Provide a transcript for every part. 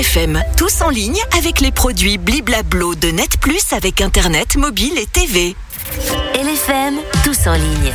LFM, tous en ligne avec les produits Bliblablo de Net Plus avec Internet, mobile et TV. LFM, tous en ligne.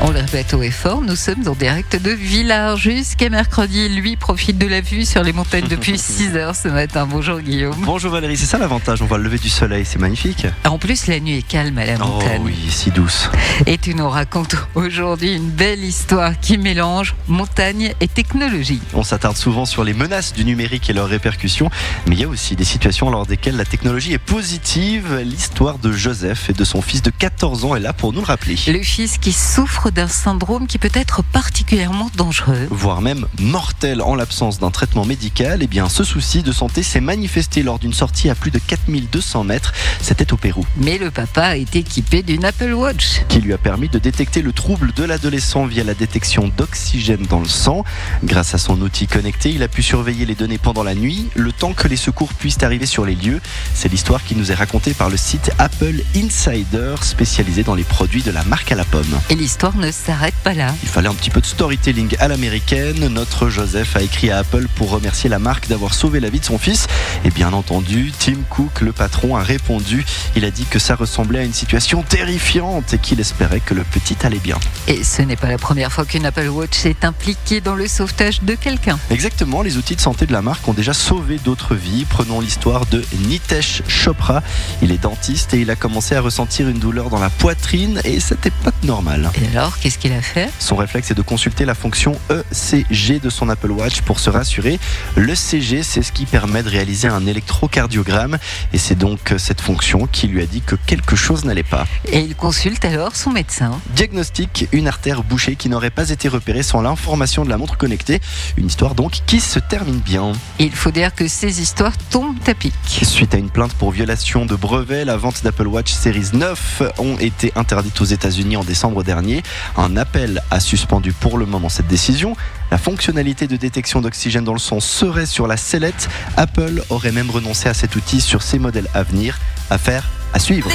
On le répète haut et fort, nous sommes en direct de Villars jusqu'à mercredi. Lui profite de la vue sur les montagnes depuis 6 heures ce matin. Bonjour Guillaume. Bonjour Valérie, c'est ça l'avantage, on voit le lever du soleil, c'est magnifique. En plus, la nuit est calme à la montagne. Oh oui, si douce. Et tu nous racontes aujourd'hui une belle histoire qui mélange montagne et technologie. On s'attarde souvent sur les menaces du numérique et leurs répercussions, mais il y a aussi des situations lors desquelles la technologie est positive. L'histoire de Joseph et de son fils de 14 ans est là pour nous le rappeler. Le fils qui souffre d'un syndrome qui peut être particulièrement dangereux. voire même mortel en l'absence d'un traitement médical, eh bien ce souci de santé s'est manifesté lors d'une sortie à plus de 4200 mètres. C'était au Pérou. Mais le papa est équipé d'une Apple Watch. qui lui a permis de détecter le trouble de l'adolescent via la détection d'oxygène dans le sang. Grâce à son outil connecté, il a pu surveiller les données pendant la nuit, le temps que les secours puissent arriver sur les lieux. C'est l'histoire qui nous est racontée par le site Apple Insider, spécialisé dans les produits de la marque à la pomme. Et l'histoire ne s'arrête pas là. Il fallait un petit peu de storytelling à l'américaine. Notre Joseph a écrit à Apple pour remercier la marque d'avoir sauvé la vie de son fils. Et bien entendu, Tim Cook, le patron, a répondu. Il a dit que ça ressemblait à une situation terrifiante et qu'il espérait que le petit allait bien. Et ce n'est pas la première fois qu'une Apple Watch est impliquée dans le sauvetage de quelqu'un. Exactement, les outils de santé de la marque ont déjà sauvé d'autres vies. Prenons l'histoire de Nitesh Chopra. Il est dentiste et il a commencé à ressentir une douleur dans la poitrine et c'était pas normal. Et alors, qu'est-ce qu'il a fait Son réflexe est de consulter la fonction ECG de son Apple Watch pour se rassurer. Le CG, c'est ce qui permet de réaliser un électrocardiogramme et c'est donc cette fonction qui lui a dit que quelque chose n'allait pas. Et il consulte alors son médecin. Diagnostic, une artère bouchée qui n'aurait pas été repérée sans l'information de la montre connectée. Une histoire donc qui se termine bien. Et il faut dire que ces histoires tombent à pic. Suite à une plainte pour violation de brevet, la vente d'Apple Watch Series 9 ont été interdites aux États-Unis en décembre dernier. Un appel a suspendu pour le moment cette décision. La fonctionnalité de détection d'oxygène dans le sang serait sur la sellette. Apple aurait même renoncé à cet outil sur ses modèles à venir. Affaire à suivre.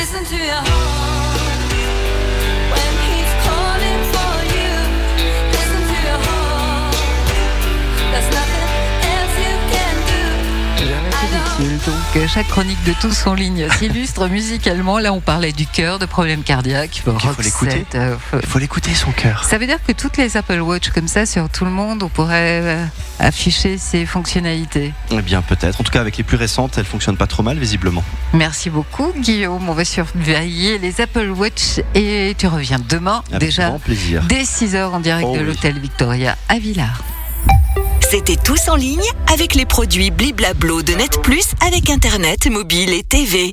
Donc euh, chaque chronique de tous en ligne s'illustre musicalement. Là, on parlait du cœur, de problèmes cardiaques. faut l'écouter. Roxette, euh, faut- Il faut l'écouter son cœur. Ça veut dire que toutes les Apple Watch comme ça sur tout le monde, on pourrait euh, afficher ces fonctionnalités. Eh bien peut-être. En tout cas avec les plus récentes, elles fonctionnent pas trop mal visiblement. Merci beaucoup Guillaume. On va surveiller les Apple Watch et tu reviens demain Avec déjà grand plaisir. dès 6h en direct Oh de oui. l'hôtel Victoria à Villars. C'était tous en ligne avec les produits Bliblablo de Net Plus avec Internet, mobile et TV.